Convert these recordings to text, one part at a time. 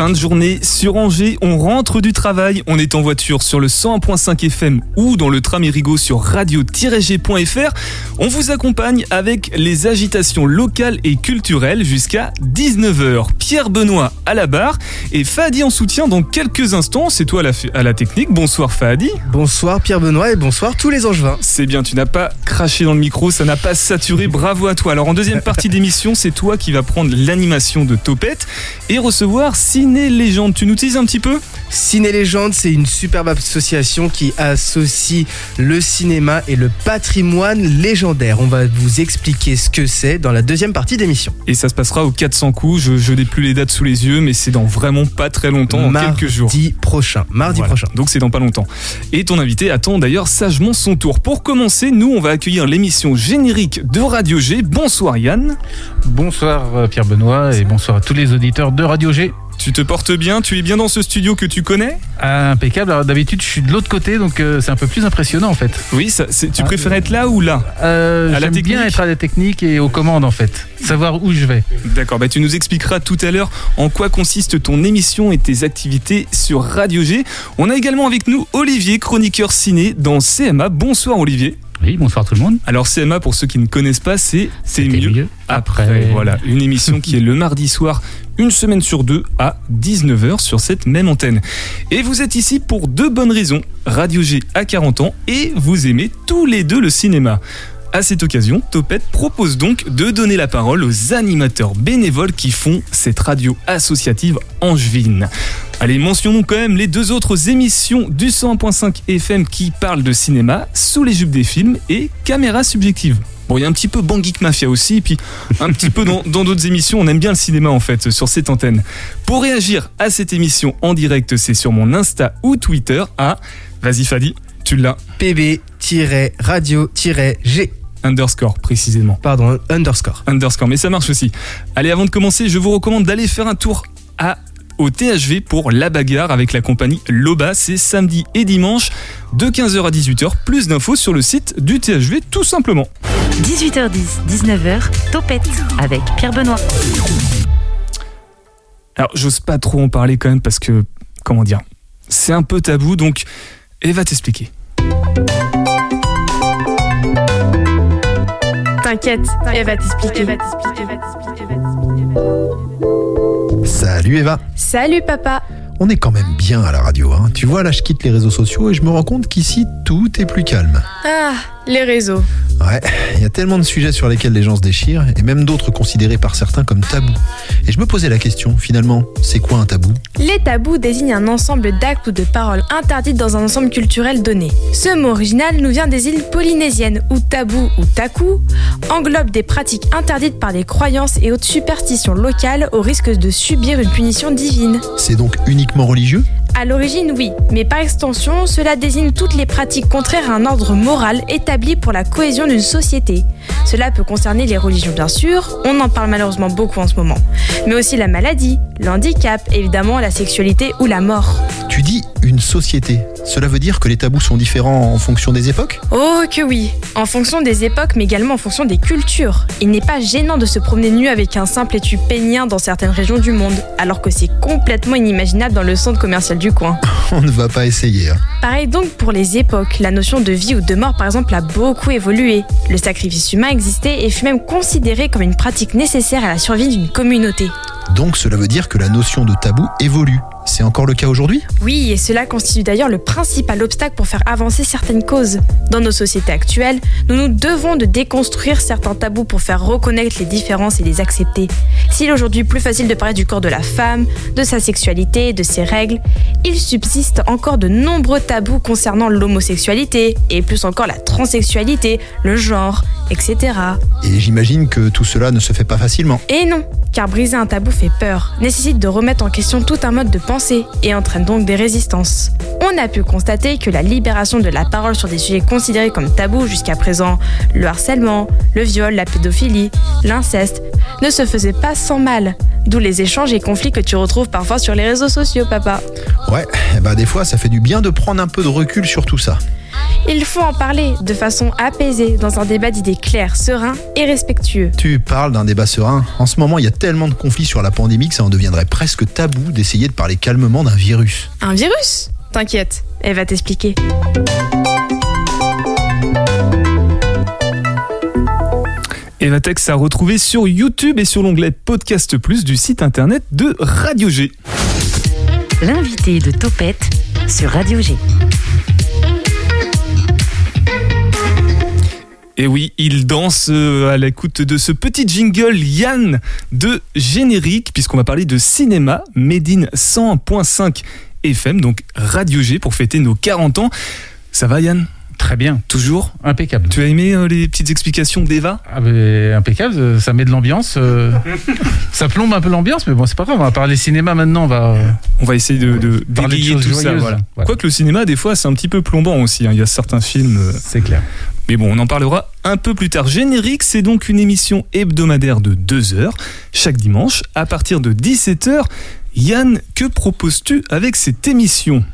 Fin de journée sur Angers, on rentre du travail, on est en voiture sur le 101.5 FM ou dans le tram Erigo sur radio-g.fr. On vous accompagne avec les agitations locales et culturelles jusqu'à 19h. Pierre Benoît à la barre et Fadi en soutien dans quelques instants. C'est toi à la, à la technique. Bonsoir Fadi. Bonsoir Pierre Benoît et bonsoir tous les angevins. C'est bien, tu n'as pas craché dans le micro, ça n'a pas saturé. Bravo à toi. Alors en deuxième partie d'émission, c'est toi qui vas prendre l'animation de Topette et recevoir Ciné Légende. Tu nous utilises un petit peu Ciné Légende, c'est une superbe association qui associe le cinéma et le patrimoine légendaire. On va vous expliquer ce que c'est dans la deuxième partie d'émission. Et ça se passera au 400 coups. Je, je n'ai plus les dates sous les yeux, mais c'est dans vraiment pas très longtemps, en Mardi quelques jours. prochain. Mardi Voilà. prochain. Donc c'est dans pas longtemps. Et ton invité attend d'ailleurs sagement son tour. Pour commencer, nous on va accueillir l'émission générique de Radio G. Bonsoir Yann. Bonsoir euh, Pierre Benoît et bonsoir à tous les auditeurs de Radio G. Tu te portes bien Tu es bien dans ce studio que tu connais Impeccable. Alors d'habitude je suis de l'autre côté donc euh, c'est un peu plus impressionnant en fait. Oui, ça, tu Ah. préfères être là ou là Euh, J'aime bien être à la technique et aux commandes en fait. Savoir où je vais. D'accord, bah tu nous expliqueras tout à l'heure en quoi consiste ton émission et tes activités sur Radio G. On a également avec nous Olivier, chroniqueur ciné dans CMA. Bonsoir Olivier. Oui, bonsoir tout le monde. Alors CMA, pour ceux qui ne connaissent pas, c'est C'est mieux, après. Voilà, une émission qui est le mardi soir, une semaine sur deux, à 19h sur cette même antenne. Et vous êtes ici pour deux bonnes raisons. Radio G a 40 ans et vous aimez tous les deux le cinéma. À cette occasion, Topette propose donc de donner la parole aux animateurs bénévoles qui font cette radio associative angevine. Allez, mentionnons quand même les deux autres émissions du 101.5 FM qui parlent de cinéma, Sous les jupes des films et Caméra subjective. Bon, il y a un petit peu Bang Geek Mafia aussi, et puis un petit peu dans dans d'autres émissions. On aime bien le cinéma en fait sur cette antenne. Pour réagir à cette émission en direct, c'est sur mon Insta ou Twitter à. Vas-y Fadi, tu l'as. PB-radio-G. Underscore précisément. Pardon, underscore. Underscore, mais ça marche aussi. Allez, avant de commencer, je vous recommande d'aller faire un tour à au THV pour la bagarre avec la compagnie Loba. C'est samedi et dimanche de 15h à 18h. Plus d'infos sur le site du THV tout simplement. 18h10, 19h, Topette avec Pierre Benoît. Alors, j'ose pas trop en parler quand même parce que, comment dire, c'est un peu tabou, donc elle va t'expliquer. T'inquiète, elle va t'expliquer. Salut Eva Salut papa. On est quand même bien à la radio, hein. Tu vois, là je quitte les réseaux sociaux et je me rends compte qu'ici tout est plus calme. Ah, les réseaux. Ouais, il y a tellement de sujets sur lesquels les gens se déchirent et même d'autres considérés par certains comme tabous. Et je me posais la question, finalement, c'est quoi un tabou? Les tabous désignent un ensemble d'actes ou de paroles interdites dans un ensemble culturel donné. Ce mot original nous vient des îles polynésiennes où tabou ou taku englobe des pratiques interdites par des croyances et autres superstitions locales au risque de subir une punition divine. C'est donc uniquement religieux? À l'origine, oui, mais par extension, cela désigne toutes les pratiques contraires à un ordre moral établi pour la cohésion d'une société. Cela peut concerner les religions bien sûr, on en parle malheureusement beaucoup en ce moment, mais aussi la maladie, le handicap, évidemment la sexualité ou la mort. Tu dis une société. Cela veut dire que les tabous sont différents en fonction des époques? Oh que oui, en fonction des époques mais également en fonction des cultures. Il n'est pas gênant de se promener nu avec un simple étui peignien dans certaines régions du monde, alors que c'est complètement inimaginable dans le centre commercial du coin. On ne va pas essayer. hein. Pareil donc pour les époques, la notion de vie ou de mort par exemple a beaucoup évolué. Le sacrifice humain existait et fut même considéré comme une pratique nécessaire à la survie d'une communauté. Donc cela veut dire que la notion de tabou évolue. C'est encore le cas aujourd'hui? Oui, et cela constitue d'ailleurs le principal obstacle pour faire avancer certaines causes. Dans nos sociétés actuelles, nous nous devons de déconstruire certains tabous pour faire reconnaître les différences et les accepter. S'il est aujourd'hui plus facile de parler du corps de la femme, de sa sexualité, de ses règles, il subsiste encore de nombreux tabous concernant l'homosexualité, et plus encore la transsexualité, le genre, etc. Et j'imagine que tout cela ne se fait pas facilement. Et non, car briser un tabou fait peur, nécessite de remettre en question tout un mode de pensée et entraîne donc des résistances. On a pu constater que la libération de la parole sur des sujets considérés comme tabous jusqu'à présent, le harcèlement, le viol, la pédophilie, l'inceste, ne se faisait pas sans mal. D'où les échanges et conflits que tu retrouves parfois sur les réseaux sociaux, papa. Ouais, ben des fois ça fait du bien de prendre un peu de recul sur tout ça. Il faut en parler de façon apaisée, dans un débat d'idées claires, serein et respectueux. Tu parles d'un débat serein. En ce moment, il y a tellement de conflits sur la pandémie que ça en deviendrait presque tabou d'essayer de parler calmement d'un virus. Un virus? T'inquiète, elle va t'expliquer. Evatex à retrouver sur YouTube et sur l'onglet Podcast Plus du site internet de Radio G. L'invité de Topette sur Radio G. Et oui, il danse euh, à l'écoute de ce petit jingle Yann de générique, puisqu'on va parler de cinéma Made in 100.5 FM, donc Radio G, pour fêter nos 40 ans. Ça va Yann? Très bien, Toujours? Impeccable. Tu as aimé euh, les petites explications d'Eva? Ah, impeccable, euh, ça met de l'ambiance. euh, ça plombe un peu l'ambiance, mais bon, c'est pas grave, on va parler cinéma maintenant, on va euh, On va essayer de, de parler de d'égayer choses tout ça. Voilà. Voilà. Quoique le cinéma, des fois, c'est un petit peu plombant aussi. hein. Il y a certains films. C'est clair. Mais bon, on en parlera un peu plus tard. Générique, c'est donc une émission hebdomadaire de 2 heures, chaque dimanche, à partir de 17h. Yann, que proposes-tu avec cette émission?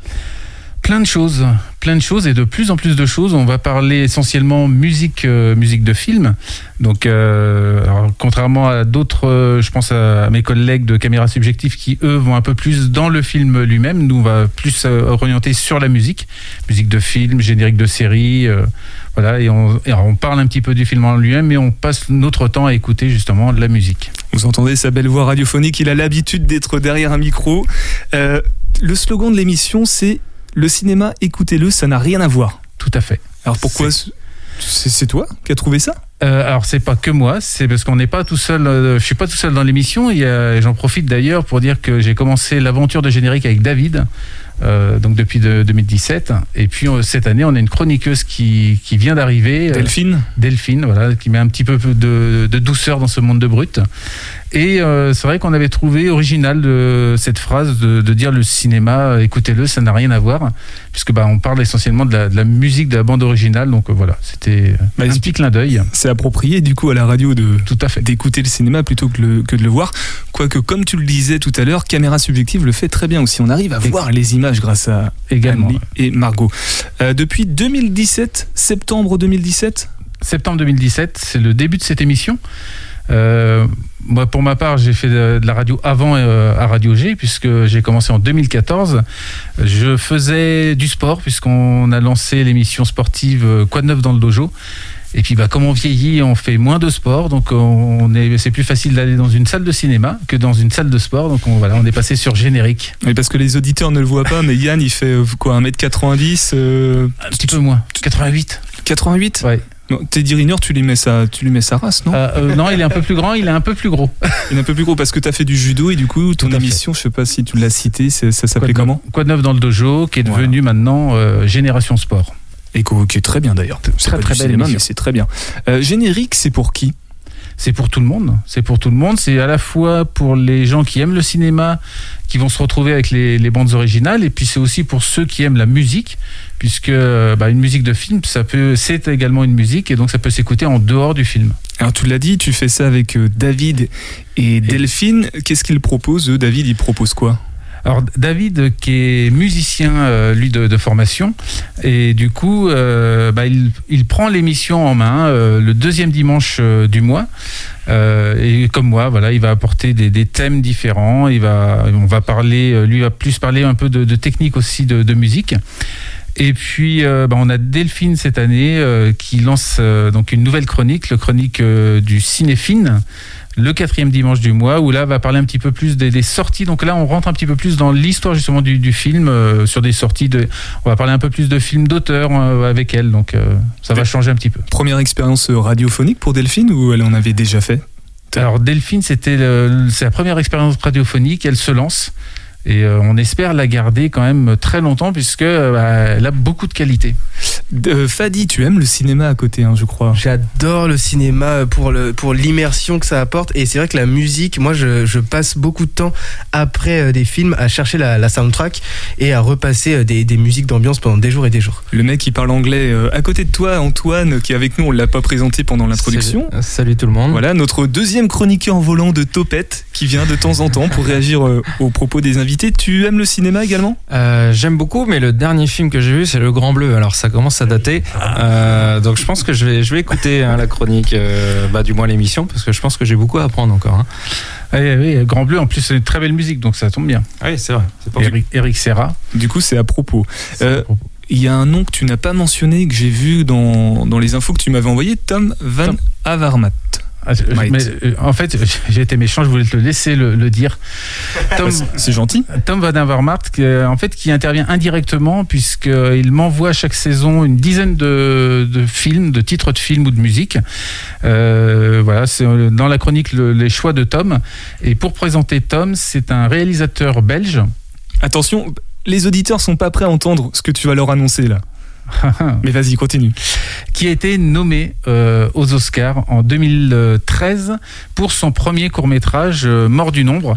Plein de choses, plein de choses et de plus en plus de choses. On va parler essentiellement musique, euh, musique de film. Donc, euh, contrairement à d'autres, euh, je pense à, mes collègues de caméra subjective qui eux vont un peu plus dans le film lui-même. Nous, on va plus orienter sur la musique, musique de film, générique de série. Voilà, et on, et parle un petit peu du film en lui-même, mais on passe notre temps à écouter justement de la musique. Vous entendez sa belle voix radiophonique, il a l'habitude d'être derrière un micro. Euh, le slogan de l'émission, c'est Le cinéma, écoutez-le, ça n'a rien à voir. Tout à fait. Alors pourquoi C'est toi qui as trouvé ça? Euh, alors c'est pas que moi, c'est parce qu'on n'est pas tout seul. euh, je suis pas tout seul dans l'émission. A- J'en profite d'ailleurs pour dire que j'ai commencé l'aventure de générique avec David, euh, donc depuis de- 2017. Et puis euh, cette année, on a une chroniqueuse qui, qui vient d'arriver, euh, Delphine Delphine, voilà, qui met un petit peu de, de douceur dans ce monde de brut. Et euh, c'est vrai qu'on avait trouvé original cette phrase de, de dire le cinéma, euh, écoutez-le, ça n'a rien à voir, puisque bah, on parle essentiellement de la, de la musique de la bande originale. Donc euh, voilà, c'était Bah, un c'est- petit clin d'œil. C'est approprié du coup à la radio de Tout à fait. d'écouter le cinéma plutôt que, le- que de le voir. Quoique, comme tu le disais tout à l'heure, Caméra Subjective le fait très bien aussi. On arrive à Et- voir les images grâce à Également. Et Margot. Depuis 2017, septembre 2017, Septembre 2017, c'est le début de cette émission. Euh, moi, pour ma part, j'ai fait de, de la radio avant euh, à Radio G, puisque j'ai commencé en 2014. Je faisais du sport, puisqu'on a lancé l'émission sportive euh, Quoi de neuf dans le dojo. Et puis, bah, comme on vieillit, on fait moins de sport, donc on est, c'est plus facile d'aller dans une salle de cinéma que dans une salle de sport. Donc on, voilà, on est passé sur générique. mais parce que les auditeurs ne le voient pas, mais Yann il fait euh, quoi 1m90 euh, Un petit peu moins. 88. 88 Ouais. Non, Teddy Riner, tu lui mets sa, tu lui mets sa race, non Euh, euh, non, il est un peu plus grand, il est un peu plus gros. Il est un peu plus gros parce que tu as fait du judo et du coup, ton à fait. émission, je sais pas si tu l'as cité, ça s'appelait comment Quoi de neuf dans le dojo, qui est Voilà. devenu maintenant euh, Génération Sport. Et qui est très bien d'ailleurs. C'est Très, très belle cinéma, émission. mais c'est très bien. Générique, c'est pour qui? C'est pour tout le monde. C'est pour tout le monde. C'est à la fois pour les gens qui aiment le cinéma, qui vont se retrouver avec les, les bandes originales, et puis c'est aussi pour ceux qui aiment la musique, puisque bah, une musique de film, ça peut, c'est également une musique, et donc ça peut s'écouter en dehors du film. Alors tu l'as dit, tu fais ça avec euh, David et Delphine. Qu'est-ce qu'ils proposent eux? David, il propose quoi? David, qui est musicien, euh, de, formation, et du coup, euh, bah, il, prend l'émission en main euh, le deuxième dimanche du mois. Et comme moi, voilà, il va apporter des, thèmes différents. Il va, parler, lui va plus parler un peu de, technique aussi de, musique. Et puis, bah, on a Delphine cette année qui lance donc une nouvelle chronique, le chronique du cinéphine le quatrième dimanche du mois, où là va parler un petit peu plus des, des sorties. Donc là, on rentre un petit peu plus dans l'histoire justement du, du film, euh, sur des sorties de. On va parler un peu plus de films d'auteur euh, avec elle, donc euh, ça va changer un petit peu. Première expérience radiophonique pour Delphine ou elle en avait déjà fait? Alors Delphine, c'était c'est la première expérience radiophonique. Elle se lance. Et euh, on espère la garder quand même très longtemps puisque bah, elle a beaucoup de qualité. Euh, Fadi, tu aimes le cinéma à côté, hein, je crois. J'adore le cinéma pour le pour l'immersion que ça apporte et c'est vrai que la musique, moi je, je passe beaucoup de temps après euh, des films à chercher la, la soundtrack et à repasser euh, des, des musiques d'ambiance pendant des jours et des jours. Le mec qui parle anglais euh, à côté de toi, Antoine, qui est avec nous, on l'a pas présenté pendant l'introduction. Salut, salut tout le monde. Voilà, notre deuxième chroniqueur volant de Topette qui vient de temps en temps pour réagir euh, aux propos des invités. Tu aimes le cinéma également? Euh, J'aime beaucoup, mais le dernier film que j'ai vu, c'est Le Grand Bleu. Alors ça commence à dater. Euh, donc je pense que je vais, je vais écouter hein, la chronique, euh, bah, du moins l'émission, parce que je pense que j'ai beaucoup à apprendre encore. hein. Oui, oui, Grand Bleu, en plus, c'est une très belle musique, donc ça tombe bien. Oui, c'est vrai. Pas Eric, Eric Serra. Du coup, c'est à propos. Il y a un nom que tu n'as pas mentionné, que j'ai vu dans, dans les infos que tu m'avais envoyées, Tom Van Tom. Avermaet. Ah, je- Might. mais, euh, en fait, j'ai été méchant, je voulais te le laisser le, le dire. Tom, C'est gentil. Tom Van Avermaet, euh, en fait, qui intervient indirectement puisqu'il m'envoie chaque saison une dizaine de, de films, de titres de films ou de musique. Euh, voilà, c'est euh, dans la chronique le- les choix de Tom. Et pour présenter Tom, c'est un réalisateur belge. Attention, les auditeurs sont pas prêts à entendre ce que tu vas leur annoncer là. Mais vas-y, continue. qui a été nommé euh, aux Oscars en 2013 pour son premier court métrage Mort du nombre,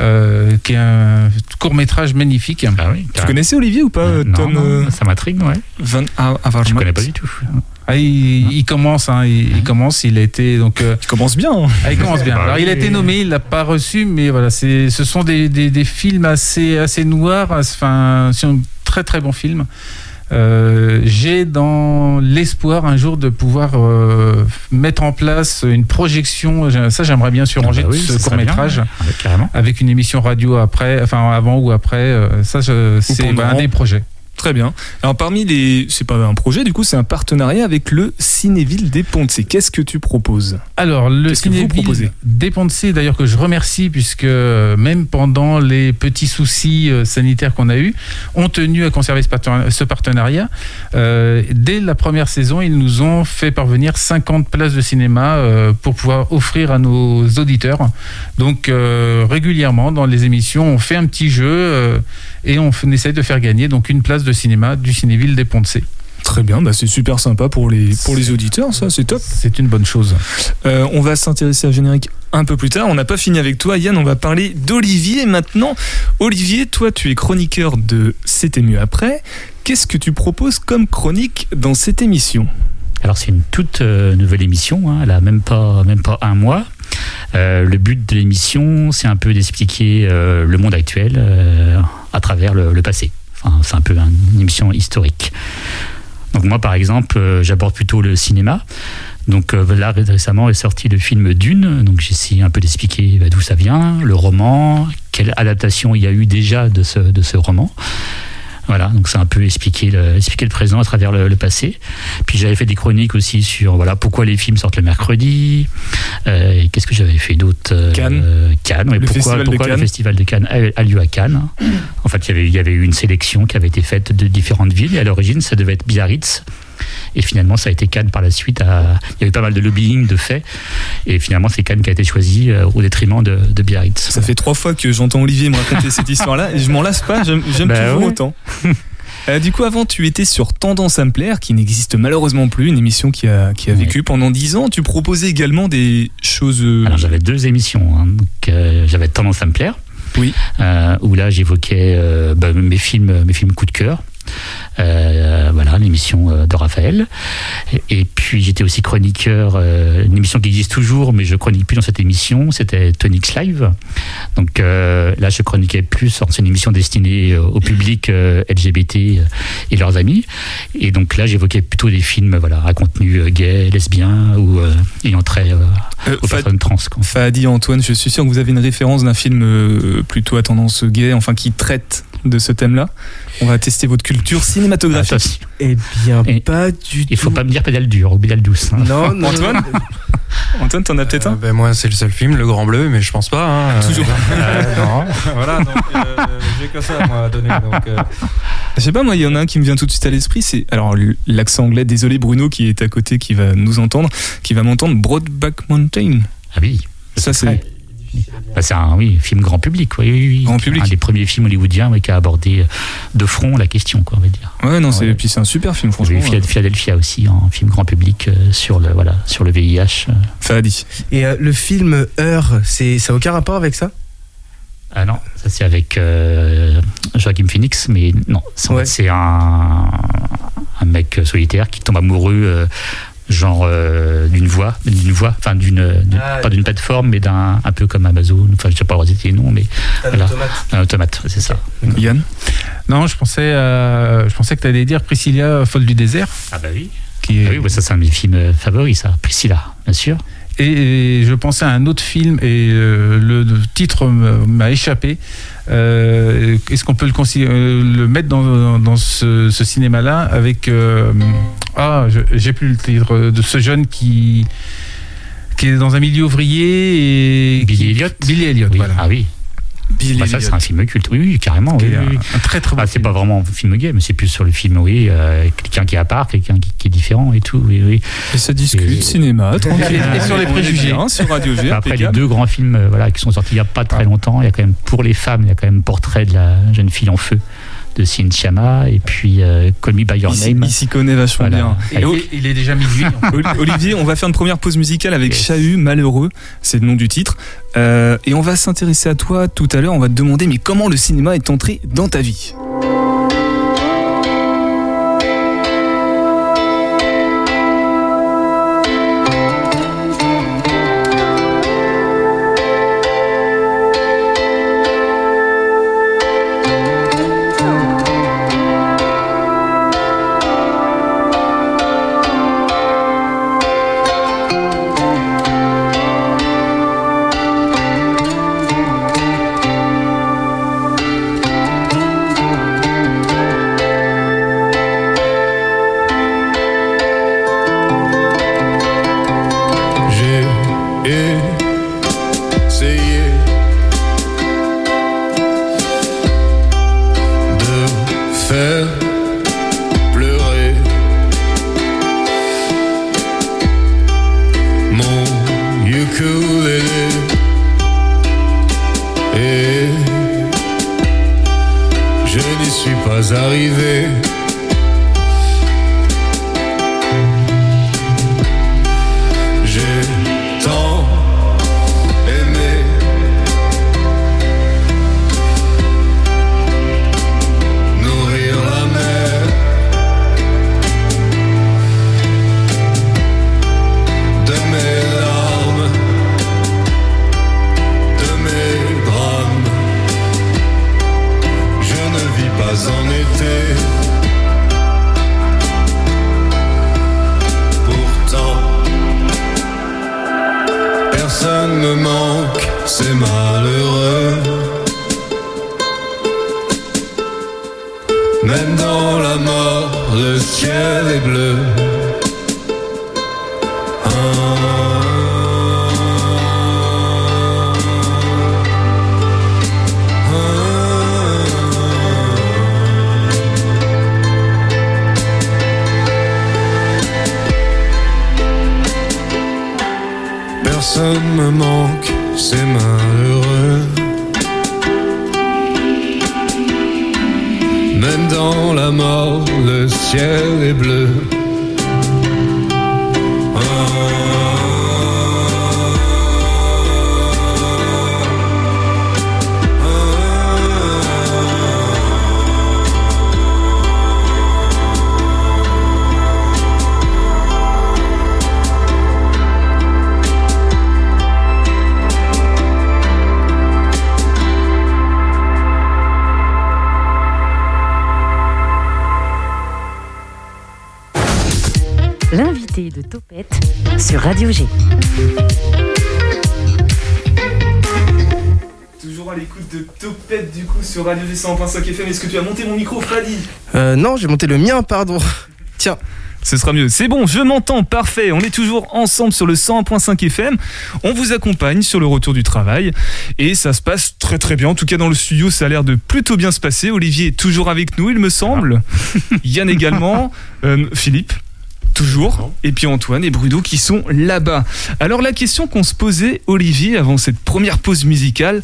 euh, qui est un court métrage magnifique. Ah oui, Tu connaissais Olivier ou pas, Euh, euh, non, Tom non, euh, ça m'intrigue, ouais. Van A- Avermaet Je connais pas du tout. Ah, il, il commence, hein, il, il commence, il a été donc. euh, Tu commences bien. hein. ah, il commence bien. Bah Alors, il a été nommé, il l'a pas reçu, mais voilà, c'est, ce sont des, des, des films assez, assez noirs, enfin, c'est un très très bon film. Euh, j'ai dans l'espoir un jour de pouvoir euh, mettre en place une projection. Ça, j'aimerais bien Ah bah oui, ce ça serait court métrage. bien, ouais. Avec une émission radio après, enfin avant ou après. euh, ça, c'est bah, un des projets. Très bien. Alors parmi les, c'est pas un projet, du coup, c'est un partenariat avec le Cinéville des Ponts. Qu'est-ce que tu proposes? Alors, le Cinéville des Ponts-de-Cé, d'ailleurs que je remercie puisque euh, même pendant les petits soucis euh, sanitaires qu'on a eus, ont tenu à conserver ce parten- ce partenariat. Euh, dès la première saison, ils nous ont fait parvenir 50 places de cinéma euh, pour pouvoir offrir à nos auditeurs. Donc euh, régulièrement dans les émissions, on fait un petit jeu et on, on essaye de faire gagner donc une place de cinéma du Cinéville des Ponts-de-Cé. Très bien, bah c'est super sympa pour les, pour les auditeurs, ça, c'est top. C'est une bonne chose. Euh, on va s'intéresser à générique un peu plus tard. On n'a pas fini avec toi, Yann. On va parler d'Olivier maintenant. Olivier, toi, tu es chroniqueur de C'était mieux après. Qu'est-ce que tu proposes comme chronique dans cette émission? Alors c'est une toute euh, nouvelle émission, hein, elle a même pas, même pas un mois. Euh, le but de l'émission, c'est un peu d'expliquer euh, le monde actuel euh, à travers le, passé. Enfin, c'est un peu un- une émission historique. Donc moi, par exemple, euh, j'aborde plutôt le cinéma. Donc euh, là, récemment est sorti le film Dune. Donc j'essaie un peu d'expliquer bah, d'où ça vient, le roman, quelle adaptation il y a eu déjà de ce, de ce roman. Voilà, donc c'est un peu expliquer le, expliquer le présent à travers le, le passé. Puis j'avais fait des chroniques aussi sur voilà pourquoi les films sortent le mercredi. Euh, Qu'est-ce que j'avais fait d'autre Cannes. euh, Cannes. oui, Le pourquoi pourquoi Cannes. le festival de Cannes a, a lieu à Cannes En fait, il y avait il y avait eu une sélection qui avait été faite de différentes villes. Et à l'origine, ça devait être Biarritz. Et finalement, ça a été Cannes par la suite. à- Il y avait pas mal de lobbying, de faits. Et finalement, c'est Cannes qui a été choisi euh, au détriment de, de Biarritz. Ça fait trois fois que j'entends Olivier me raconter cette histoire-là et je m'en lasse pas, j'aime Bah toujours ouais. autant. Euh, du coup, avant, tu étais sur Tendance à me plaire, qui n'existe malheureusement plus, une émission qui a, qui a vécu pendant dix ans. Tu proposais également des choses. euh, Alors j'avais deux émissions. hein. Euh, j'avais tendance à me plaire. Oui. Euh, où là j'évoquais bah, mes films, mes films coup de cœur. L'émission euh, de Raphaël. Et, puis j'étais aussi chroniqueur, euh, une émission qui existe toujours, mais je chronique plus dans cette émission. C'était Tonix Live. Donc euh, là je chroniquais plus. C'est une émission destinée au public LGBT et leurs amis. Et donc là j'évoquais plutôt des films voilà à contenu gay, lesbien ou euh, ayant trait euh, aux personnes trans. quoi. Fadi, Antoine, je suis sûr que vous avez une référence d'un film plutôt à tendance gay, enfin qui traite de ce thème-là. On va tester votre culture cinématographique. Attention, Eh bien, Et- pas du tout. il faut pas me dire pédale dure ou pédale douce. hein. Non, non. Antoine Antoine, t'en as peut-être Euh, un ben, moi, c'est le seul film, Le Grand Bleu, mais je pense pas. hein. Toujours. Euh, non. voilà, donc euh, j'ai que ça moi, à donner. Donc, euh, Je sais pas, moi, il y en a un qui me vient tout de suite à l'esprit, c'est alors l'accent anglais. Désolé, Bruno, qui est à côté, qui va nous entendre, qui va m'entendre. Broadback Mountain. Ah oui. Ça, c'est Bah, c'est un oui, film grand public, oui, oui, oui. Grand public. Un des premiers films hollywoodiens oui, qui a abordé de front la question, quoi, on va dire. Ouais, non, c'est Ouais. puis c'est un super film, Il y franchement. avait Phila- Philadelphia aussi, en film grand public euh, sur le voilà sur le VIH. euh. Fadi. Et euh, le film Heure, c'est ça a aucun rapport avec ça? Ah non, ça c'est avec euh, Joaquin Phoenix, mais non, c'est Ouais. un, un mec solitaire qui tombe amoureux, euh, genre euh, d'une voix, d'une voix, enfin d'une, d'une- Ah, pas d'une plateforme, mais d'un un peu comme Amazon, enfin je sais pas citer les noms, mais Voilà. un automate, c'est ça. Yann? Non, je pensais, euh, je pensais que tu allais dire Priscilla, folle du désert. Ah bah oui. Qui est, Ah oui, bah ça c'est un de mes films euh, favoris, ça. Priscilla, bien sûr. Et, je pensais à un autre film et euh, le, le titre m'a échappé. Euh, Est-ce qu'on peut le, euh, le mettre dans, dans ce, ce cinéma-là avec euh, ah j'ai plus le titre de ce jeune qui qui est dans un milieu ouvrier et Billy Elliot. Billy Elliot Oui. voilà Ah oui. Billy Bah, ça c'est un film culte. Oui, oui, carrément. Oui, oui, un, très très bon Ah, c'est pas vraiment un film gay, mais c'est plus sur le film, oui, euh, quelqu'un qui est à part, quelqu'un qui, qui est différent et tout, oui, oui. Et ça discute, Et- cinéma, tranquille. Et- et sur les préjugés. bien Sur Radio G, Bah, après, les deux grands films euh, voilà, qui sont sortis il n'y a pas très longtemps, il y a quand même, pour les femmes, il y a quand même Portrait de la jeune fille en feu de Cynthia Chama et puis euh, Call Me By Your Il s'y- Name. il s'y connaît vachement Voilà. bien. Et il, est déjà minuit. Olivier, on va faire une première pause musicale avec Yes. Chahut, Malheureux, c'est le nom du titre. Euh, et on va s'intéresser à toi tout à l'heure, on va te demander mais comment le cinéma est entré dans ta vie? Me manque, c'est malheureux. Même dans la mort, le ciel est bleu. Topette sur Radio G. Toujours à l'écoute de Topette du coup sur Radio G 100.5 FM. Est-ce que tu as monté mon micro, Fadi? Euh, non, j'ai monté le mien, pardon. Tiens, Ce sera mieux. C'est bon, je m'entends, parfait. On est toujours ensemble sur le 101.5 FM. On vous accompagne sur le retour du travail. Et ça se passe très très bien. En tout cas, dans le studio, ça a l'air de plutôt bien se passer. Olivier est toujours avec nous, il me semble. Yann également. Euh, Philippe, toujours. Et puis Antoine et Bruno qui sont là-bas. Alors la question qu'on se posait, Olivier, avant cette première pause musicale,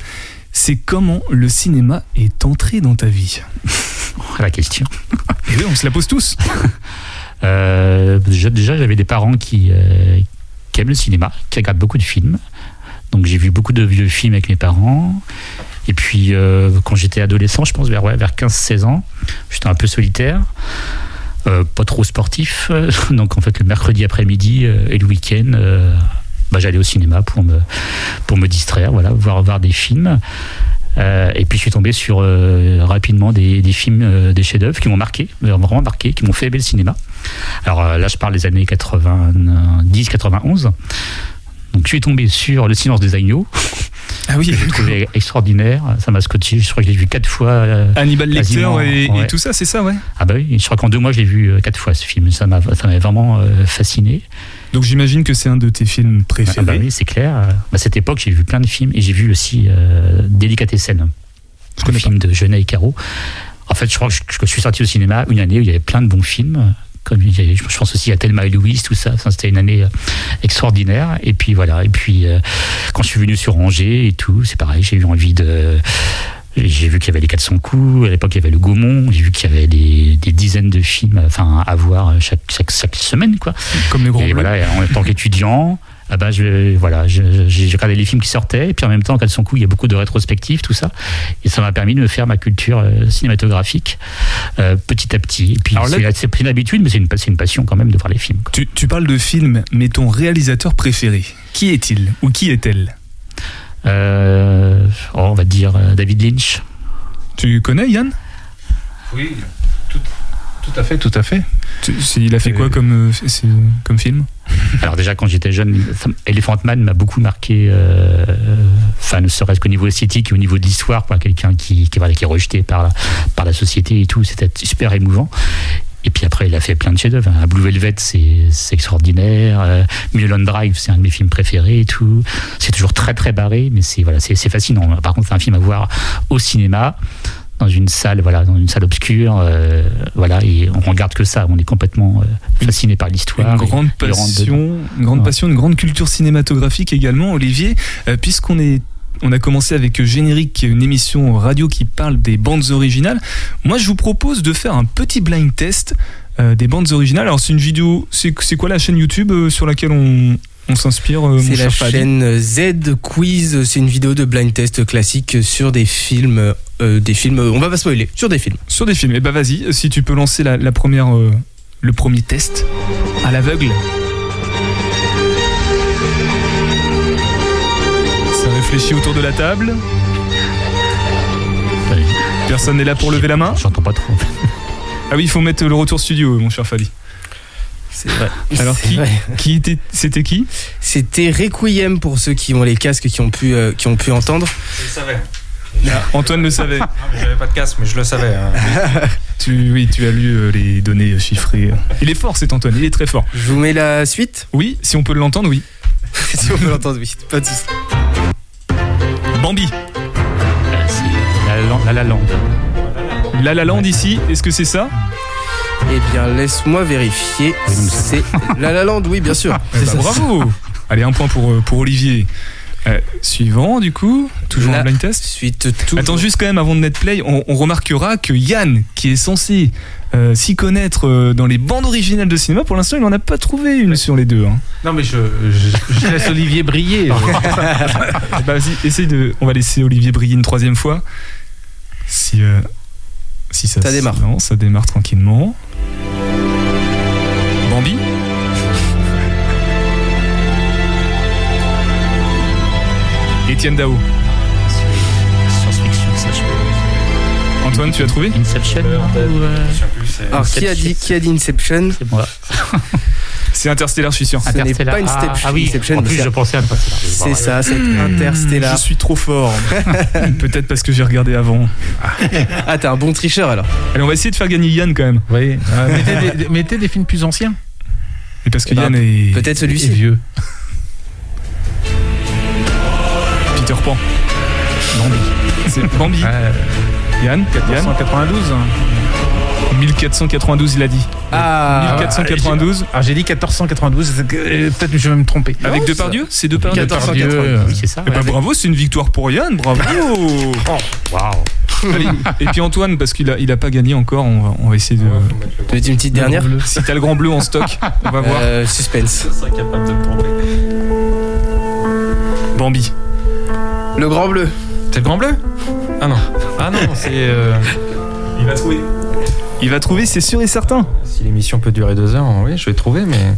c'est comment le cinéma est entré dans ta vie? La question. Et oui, on se la pose tous. Euh, déjà, déjà, j'avais des parents qui, euh, qui aiment le cinéma, qui regardent beaucoup de films. Donc j'ai vu beaucoup de vieux films avec mes parents. Et puis euh, quand j'étais adolescent, je pense vers, ouais, vers 15-16 ans, j'étais un peu solitaire. Euh, pas trop sportif. Donc en fait le mercredi après-midi euh, et le week-end, euh, bah, j'allais au cinéma pour me, distraire, voilà, voir, voir des films. Euh, et puis je suis tombé sur euh, rapidement des, films, euh, des chefs-d'œuvre qui m'ont marqué, vraiment marqué, qui m'ont fait aimer le cinéma. Alors euh, là, je parle des années 90-91. Donc je suis tombé sur Le silence des agneaux. Ah oui, j'ai trouvé extraordinaire. Ça m'a scotché. Je crois que je l'ai vu quatre fois. euh, Hannibal Lecter et, tout ça, c'est ça, ouais. Ah bah oui, je crois qu'en deux mois, je l'ai vu euh, quatre fois ce film. Ça m'a vraiment euh, fasciné. Donc j'imagine que c'est un de tes films préférés. Ah bah oui, c'est clair. Euh, À cette époque, j'ai vu plein de films et j'ai vu aussi euh, Délicatessen, Je un film de Genet et Caro. En fait, je crois que je suis sorti au cinéma une année où il y avait plein de bons films. Comme je pense aussi à Thelma et Louise, tout ça. Enfin, C'était une année euh, extraordinaire. Et puis voilà. Et puis euh, quand je suis venu sur Angers et tout, c'est pareil. J'ai eu envie de. J'ai vu qu'il y avait les 400 coups. À l'époque, il y avait le Gaumont. J'ai vu qu'il y avait des, des dizaines de films, enfin, à voir chaque, chaque, chaque semaine, quoi. Comme le Grand Et voilà, en tant qu'étudiant, ah bah je, voilà, j'ai regardé les films qui sortaient, et puis en même temps, qu'à son coup, il y a beaucoup de rétrospectives, tout ça. Et ça m'a permis de me faire ma culture euh, cinématographique euh, petit à petit. Et puis, c'est une habitude, mais c'est une, c'est une passion quand même de voir les films. quoi. Tu, tu parles de film, mais ton réalisateur préféré, qui est-il Ou qui est-elle? Euh, oh, on va dire euh, David Lynch. Tu connais Yann Oui, tout, tout à fait, tout à fait. Tu- Il a fait Euh, quoi comme, comme film? Alors déjà quand j'étais jeune, Elephant Man m'a beaucoup marqué, euh, enfin ne serait-ce qu'au niveau esthétique et au niveau de l'histoire, quelqu'un qui, voilà, qui est rejeté par la, société et tout, c'était super émouvant. Et puis après, il a fait plein de chefs-d'œuvre. hein. Blue Velvet, c'est extraordinaire. Euh, Drive, c'est un de mes films préférés et tout. C'est toujours très très barré, mais c'est voilà, c'est fascinant. Par contre, c'est un film à voir au cinéma, dans une salle, voilà, dans une salle obscure, euh, voilà, et on regarde que ça. On est complètement euh, fasciné par l'histoire. Une grande et passion, une grande Ouais. passion, une grande culture cinématographique également, Olivier, euh, puisqu'on est on a commencé avec Générique, qui est une émission radio qui parle des bandes originales. Moi, je vous propose de faire un petit blind test euh, des bandes originales. Alors, c'est une vidéo. C'est quoi la chaîne YouTube euh, sur laquelle on, on s'inspire euh, C'est la chaîne Z Quiz. C'est une vidéo de blind test classique sur des films. Euh, des films. On va pas spoiler. Sur des films. Sur des films. Et bah, vas-y, si tu peux lancer la, la première, euh, le premier test à l'aveugle. Ça réfléchit autour de la table. Personne n'est là pour lever la main. J'entends pas trop. Ah oui, il faut mettre le retour studio, mon cher Fadi. C'est vrai. Alors, qui, vrai. qui était, c'était qui? C'était Requiem pour ceux qui ont les casques qui ont pu, euh, qui ont pu entendre. Je le savais. Antoine le savait. J'avais pas de casque, mais je le savais. hein. Tu, oui, tu as lu euh, les données chiffrées. Il est fort, cet Antoine. Il est très fort. Je vous mets la suite? Oui, si on peut l'entendre, oui. si on peut l'entendre, oui. Pas de souci. Bambi. Euh, la, La- la La Land. La La Land ici. Est-ce que c'est ça? Eh bien, laisse-moi vérifier. C'est La La Land, oui, bien sûr. Eh C'est bah, ça. Bravo. Allez, un point pour, euh, pour Olivier. Euh, suivant, du coup, toujours La en blind test. Suite tout. Attends, juste quand même avant de netplay, on, on remarquera que Yann, qui est censé euh, s'y connaître euh, dans les bandes originales de cinéma, pour l'instant, il n'en a pas trouvé une sur les deux. hein. Non, mais je, je- je laisse Olivier briller. Bah, vas-y, essaye de. On va laisser Olivier briller une troisième fois. Si, euh, si ça, Ça démarre. Non, ça démarre tranquillement. Étienne Dao. Science-fiction, ça, je peux. Antoine, tu as trouvé Inception Euh, ou, euh, Je Alors, qui a dit, qui a dit Inception C'est moi. C'est Interstellar, je suis sûr. Ce n'est Interstellar. pas Inception, Ah, ah oui, Inception, en plus, c'est- je pensais à Interstellar. C'est ça, c'est Je Interstellar. suis trop fort. Peut-être parce que j'ai regardé avant. Ah, t'es un bon tricheur alors. Allez, on va essayer de faire gagner Yann quand même. Oui. euh, mettez, des, mettez des films plus anciens. Et parce que Eh ben, Yann est Peut-être celui-ci. vieux. Peter Pan. Bambi. C'est Bambi. Euh, Yann, Yann. 1992. 1492, il a dit. Ah, 1492. Alors j'ai dit 1492, c'est que- euh, peut-être que je vais me tromper. Avec Non, Depardieu C'est Depardieu 1492. Oui, c'est ça. Eh ben, bravo, c'est une victoire pour Yann, bravo Waouh. Allez, Et puis Antoine, parce qu'il a, il a pas gagné encore, on va, on va essayer de... Tu veux dire une petite dernière Si t'as le grand bleu en stock, on va voir. Euh, Suspense. Bambi. Le grand bleu. C'est le grand bleu Ah non. Ah non, c'est. euh, Il va trouver. Il va trouver, c'est sûr et certain. si l'émission peut durer deux heures, oui, je vais trouver, mais.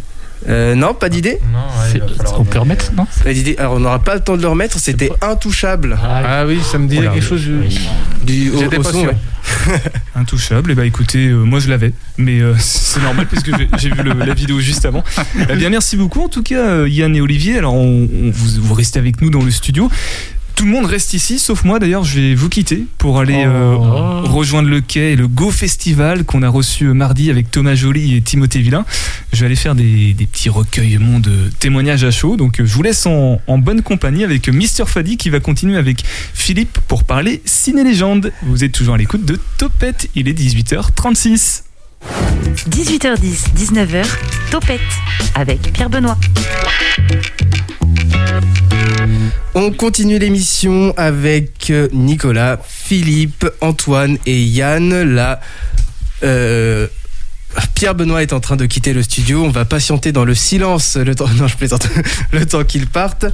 Euh, non, pas d'idée Non, ouais, C'est- il va falloir- On peut remettre, non Pas d'idée. Alors, on n'aura pas le temps de le remettre. C'était intouchable. Ah oui, ça me disait Oula, quelque chose. oui. Du, au, J'étais au pas sûr. ouais. Intouchable, et bah écoutez, euh, moi je l'avais, mais euh, c'est normal parce que j'ai- j'ai vu le- la vidéo juste avant. Eh bien merci beaucoup en tout cas euh, Yann et Olivier, alors on, on- vous, vous restez avec nous dans le studio. Tout le monde reste ici, sauf moi d'ailleurs, je vais vous quitter pour aller euh, Oh. rejoindre le quai et le Go Festival qu'on a reçu euh, mardi avec Thomas Joly et Timothée Villain. Je vais aller faire des, des petits recueillements de témoignages à chaud, donc euh, je vous laisse en, en bonne compagnie avec euh, Mister Fadi qui va continuer avec Philippe pour parler ciné-légende. Vous êtes toujours à l'écoute de Topette, il est 18h36. 18h10, 19h, Topette avec Pierre Benoît. On continue l'émission avec euh, Nicolas, Philippe, Antoine et Yann. Euh, Pierre Benoît est en train de quitter le studio. On va patienter dans le silence le temps, non, je plaisante, le temps qu'il parte.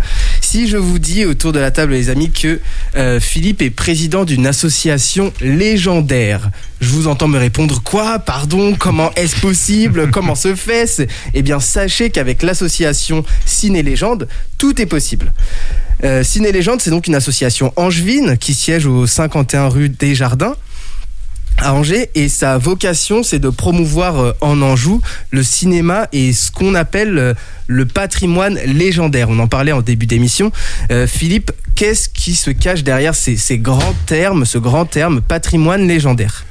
Si je vous dis autour de la table, les amis, que euh, Philippe est président d'une association légendaire, je vous entends me répondre quoi? Pardon Comment est-ce possible? Comment se fait C'est- Eh bien, sachez qu'avec l'association Ciné Légende, tout est possible. Euh, Ciné Légende, c'est donc une association angevine qui siège au 51 rue des Jardins à Angers et sa vocation c'est de promouvoir euh, en Anjou le cinéma et ce qu'on appelle euh, le patrimoine légendaire. On en parlait en début d'émission. Euh, Philippe, qu'est-ce qui se cache derrière ces, ces grands termes, ce grand terme patrimoine légendaire?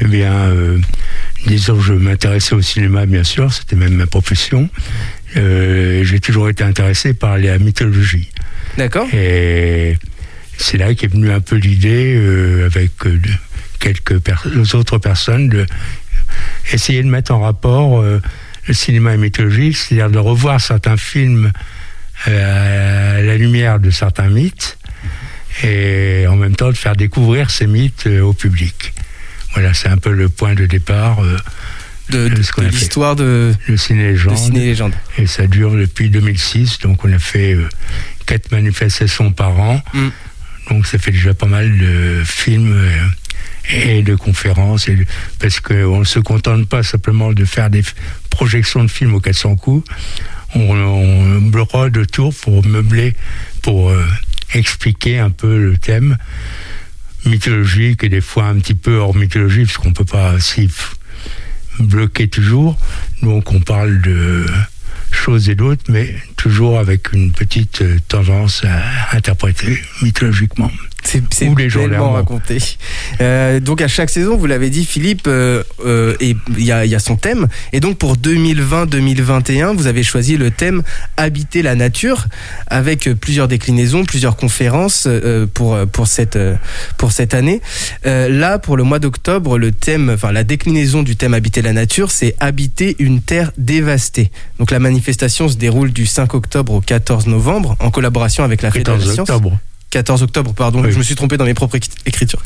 Eh bien, euh, disons, je m'intéressais au cinéma, bien sûr, c'était même ma profession. Euh, J'ai toujours été intéressé par la mythologie. D'accord Et c'est là qu'est venue un peu l'idée, avec de- quelques per- autres personnes, de essayer de mettre en rapport euh, le cinéma et mythologie, c'est-à-dire de revoir certains films euh, à la lumière de certains mythes, et en même temps de faire découvrir ces mythes euh, au public. Voilà, c'est un peu le point de départ de, l'histoire de, le ciné de légende. Ciné Légende Et ça dure depuis 2006, donc on a fait quatre manifestations par an. Mm. Donc ça fait déjà pas mal de films et de conférences. Parce qu'on ne se contente pas simplement de faire des projections de films aux 400 coups. On, on brode autour pour meubler, pour euh, expliquer un peu le thème mythologique et des fois un petit peu hors mythologie, parce qu'on peut pas s'y bloquer toujours. Donc on parle de choses et d'autres, mais toujours avec une petite euh, tendance à interpréter mythologiquement. C'est bellement raconté. Euh, donc à chaque saison, vous l'avez dit, Philippe, euh, euh, et il y a, il y a son thème. Et donc pour 2020-2021, vous avez choisi le thème Habiter la nature, avec plusieurs déclinaisons, plusieurs conférences euh, pour pour cette euh, pour cette année. Euh, là, pour le mois d'octobre, le thème, enfin la déclinaison du thème Habiter la nature, c'est Habiter une terre dévastée. Donc la manifestation se déroule du 5 octobre au 14 novembre, en collaboration avec la 14 Fédération. octobre. 14 octobre, pardon, Oui. je me suis trompé dans mes propres écrit- écritures.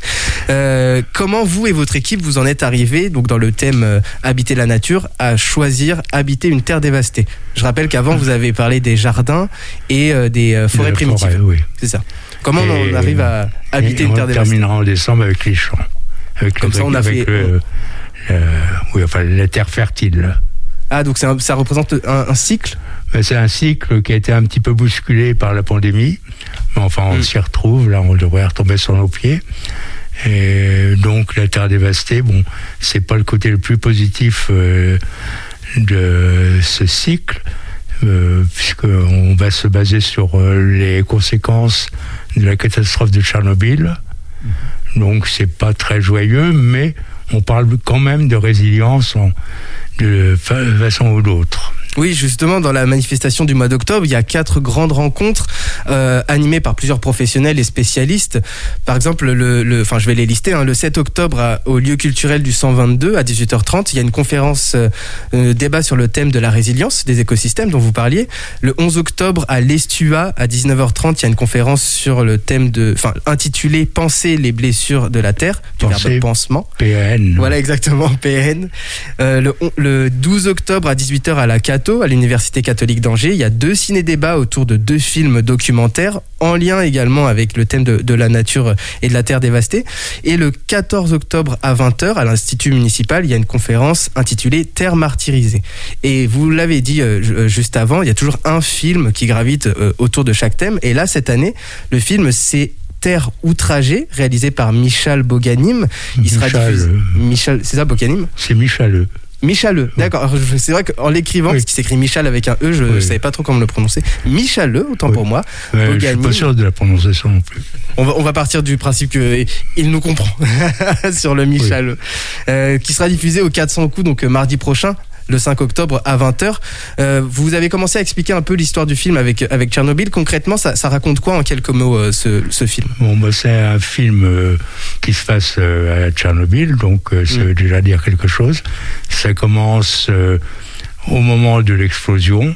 Euh, comment vous et votre équipe vous en êtes arrivés, donc dans le thème euh, Habiter la nature, à choisir habiter une terre dévastée? Je rappelle qu'avant vous avez parlé des jardins et euh, des forêts De primitives. forêt, oui. C'est ça. Comment Et- on arrive à habiter une terre on dévastée? terminera en décembre avec les champs. Avec Comme le- ça, on a avec fait- le- le- oui, enfin, la terre fertile. Ah, donc un- ça représente un, un cycle Ben, C'est un cycle qui a été un petit peu bousculé par la pandémie. Mais enfin, on Mm. s'y retrouve. Là, on devrait retomber sur nos pieds. Et donc, la terre dévastée, bon, c'est pas le côté le plus positif euh, de ce cycle, euh, puisqu'on va se baser sur euh, les conséquences de la catastrophe de Tchernobyl. Donc, c'est pas très joyeux, mais on parle quand même de résilience en- de fa- façon ou d'autre. Oui, justement, dans la manifestation du mois d'octobre, il y a quatre grandes rencontres euh, animées par plusieurs professionnels et spécialistes. Par exemple, le, le enfin, je vais les lister. Hein, le 7 octobre, à- au lieu culturel du 122 à 18h30, il y a une conférence euh, euh, débat sur le thème de la résilience des écosystèmes dont vous parliez. Le 11 octobre, à l'Estua, à 19h30, il y a une conférence sur le thème de, enfin, intitulée Penser les blessures de la terre, du Penser. verbe pansement. PN. Voilà exactement, PN. Euh, le, le 12 octobre à 18h à la À l'Université catholique d'Angers, il y a deux ciné-débats autour de deux films documentaires en lien également avec le thème de, de la nature et de la terre dévastée. Et le 14 octobre à 20h à l'Institut municipal, il y a une conférence intitulée Terre martyrisée. Et vous l'avez dit euh, euh, juste avant, il y a toujours un film qui gravite euh, autour de chaque thème. Et là, cette année, le film, c'est Terre outragée, réalisé par Michal Boganim. Il sera Michal, diffusé. Michal, c'est ça, Boganim? C'est Michaleux. Michaleux, d'accord. C'est vrai qu'en l'écrivant, Oui. parce qu'il s'écrit Michal avec un E, je ne Oui. savais pas trop comment le prononcer. Michaleux, autant Oui. pour moi. Ouais, je suis pas sûr de la prononciation non plus. On va, on va partir du principe qu'il nous comprend sur le Michaleux. Euh, qui sera diffusé au 400 coups, donc euh, mardi prochain. Le 5 octobre à 20h. Euh, vous avez commencé à expliquer un peu l'histoire du film avec, avec Tchernobyl. Concrètement, ça, ça raconte quoi en quelques mots euh, ce, ce film? Bon, bah, c'est un film euh, qui se passe euh, à Tchernobyl, donc euh, ça Mm. veut déjà dire quelque chose. Ça commence euh, au moment de l'explosion.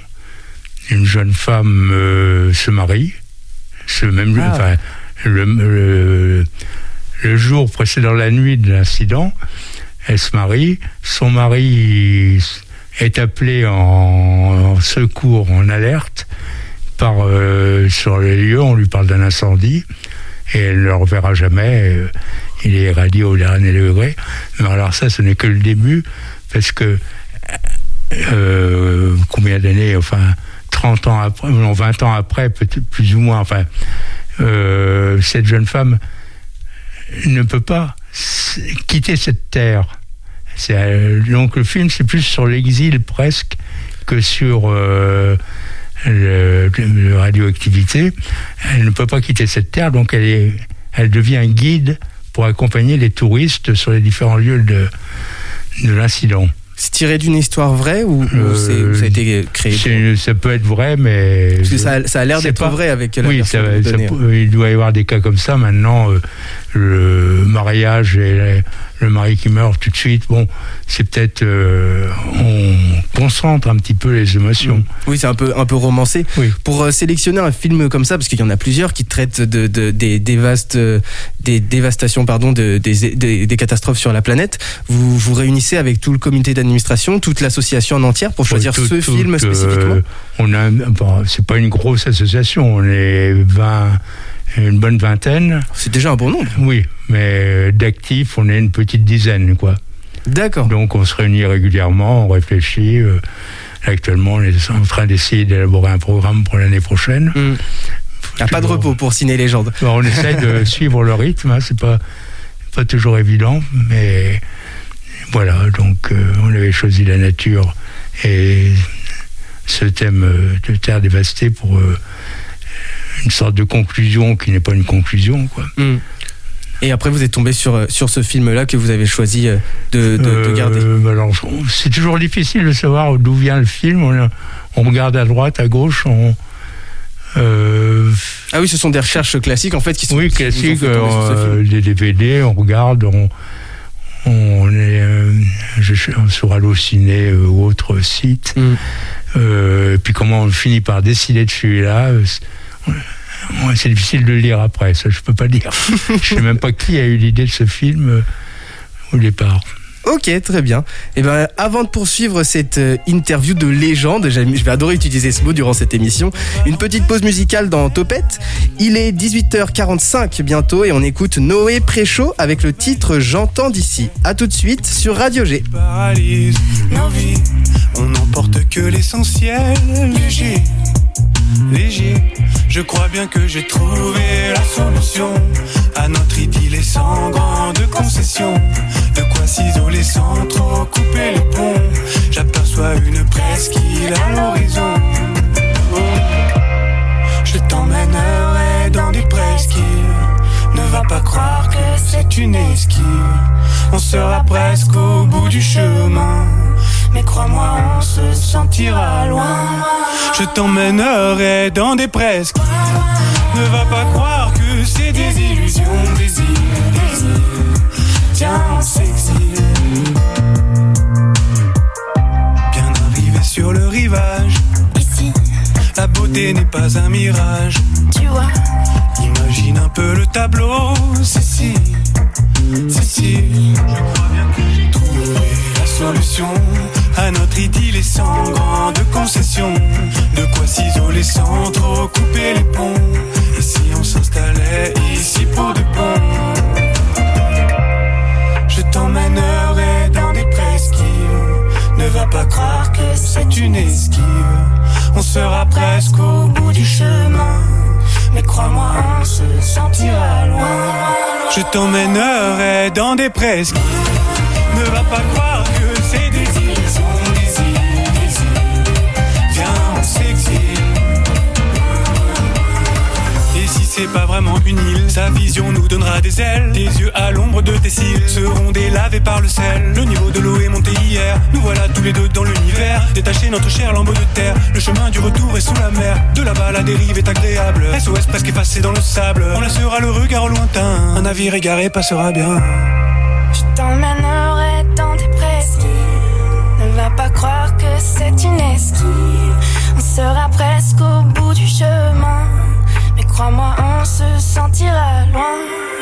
Une jeune femme euh, se marie. Ce même, Ah. enfin, le, le- le jour précédant la nuit de l'incident, elle se marie. Son mari est appelé en, secours, en alerte, par, euh, sur les lieux. On lui parle d'un incendie et elle ne le reverra jamais. euh, Il est irradié au dernier degré. Mais alors ça, ce n'est que le début, parce que euh, combien d'années, enfin 30 ans après, non 20 ans après, peut-être plus ou moins, enfin cette jeune femme ne peut pas quitter cette terre. Euh, donc le film, c'est plus sur l'exil presque que sur euh, le, le radioactivité. Elle ne peut pas quitter cette terre, donc elle, est, elle devient un guide pour accompagner les touristes sur les différents lieux de, de l'incident. C'est tiré d'une histoire vraie ou, Euh, ou ça a été créé Ça peut être vrai, mais... Parce que ça, a- l'air d'être pas- vrai avec la oui, ça- ça peut- il doit y avoir des cas comme ça. Maintenant, euh, le mariage et le mari qui meurt tout de suite, bon, c'est peut-être. euh, on concentre un petit peu les émotions. Oui, c'est un peu, un peu romancé. Oui. Pour euh, sélectionner un film comme ça, parce qu'il y en a plusieurs qui traitent de, de- des, euh, des dévastations pardon, de- des, des- des catastrophes sur la planète, vous vous réunissez avec tout le comité d'administration, toute l'association en entière pour choisir Tout- ce tout, film euh, spécifiquement? on a, bon, c'est pas une grosse association, on est 20, une bonne vingtaine. C'est déjà un bon nombre. Oui, mais d'actifs, on est une petite dizaine, quoi. D'accord. Donc on se réunit régulièrement, on réfléchit. euh, actuellement, on est en train d'essayer d'élaborer un programme pour l'année prochaine. Il n'y a pas de repos pour Ciné Légende. Bon, on essaye de suivre le rythme, hein, c'est pas, pas toujours évident, mais voilà, donc euh, on avait choisi la nature et ce thème euh, de terre dévastée pour euh, une sorte de conclusion qui n'est pas une conclusion, quoi. Hmm. Et après, vous êtes tombé sur, euh, sur ce film-là que vous avez choisi euh, de, de- de Euh, garder. alors, on- c'est toujours difficile de savoir d'où vient le film. On, on regarde à droite, à gauche, on. euh, Ah oui, ce sont des recherches classiques en fait qui sont oui, qui vous ont classique, fait tomber sur ce film. euh, des DVD, on regarde, on, on est euh, je- sur Allociné euh, ou autre site. Mm. Euh, puis comment on finit par décider de celui-là, c'est- ouais, c'est difficile de le lire après, ça je peux pas dire. je sais même pas qui a eu l'idée de ce film euh, au départ. Ok, très bien. Et ben, avant de poursuivre cette euh, interview de légende, je vais adorer utiliser ce mot durant cette émission. Une petite pause musicale dans Topette. Il est 18h45 bientôt et on écoute Noé Préchaud avec le titre J'entends d'ici. À tout de suite sur Radio G. paralyse. On n'emporte que l'essentiel, léger, léger. Je crois bien que j'ai trouvé la solution à notre idylle et sans grande concession. De quoi s'isoler sans trop couper les ponts. J'aperçois une presqu'île à l'horizon. Je t'emmènerai dans des presqu'îles. Ne va pas croire que c'est une esquive. On sera presque au bout du chemin. Mais crois-moi, on se sentira loin. Je t'emmènerai dans des presques. Ne va pas croire que c'est des illusions, des îles. Tiens, on s'exile. Bien arrivé sur le rivage. La beauté n'est pas un mirage. Tu vois, imagine un peu le tableau. Crois-moi, on se sentira loin. Je t'emmènerai dans des presqu'îles. Ne va pas croire que pas vraiment une île, sa vision nous donnera des ailes. Tes yeux à l'ombre de tes cils seront délavés par le sel. Le niveau de l'eau est monté hier. Nous voilà tous les deux dans l'univers. Détacher notre cher lambeau de terre. Le chemin du retour est sous la mer. De là-bas, la dérive est agréable. SOS presque effacé dans le sable. On laissera le regard au lointain. Un navire égaré passera bien. Je t'emmènerai dans des presqu'îles. Ne va pas croire que c'est une esquive. On sera presque crois-moi, on se sentira loin.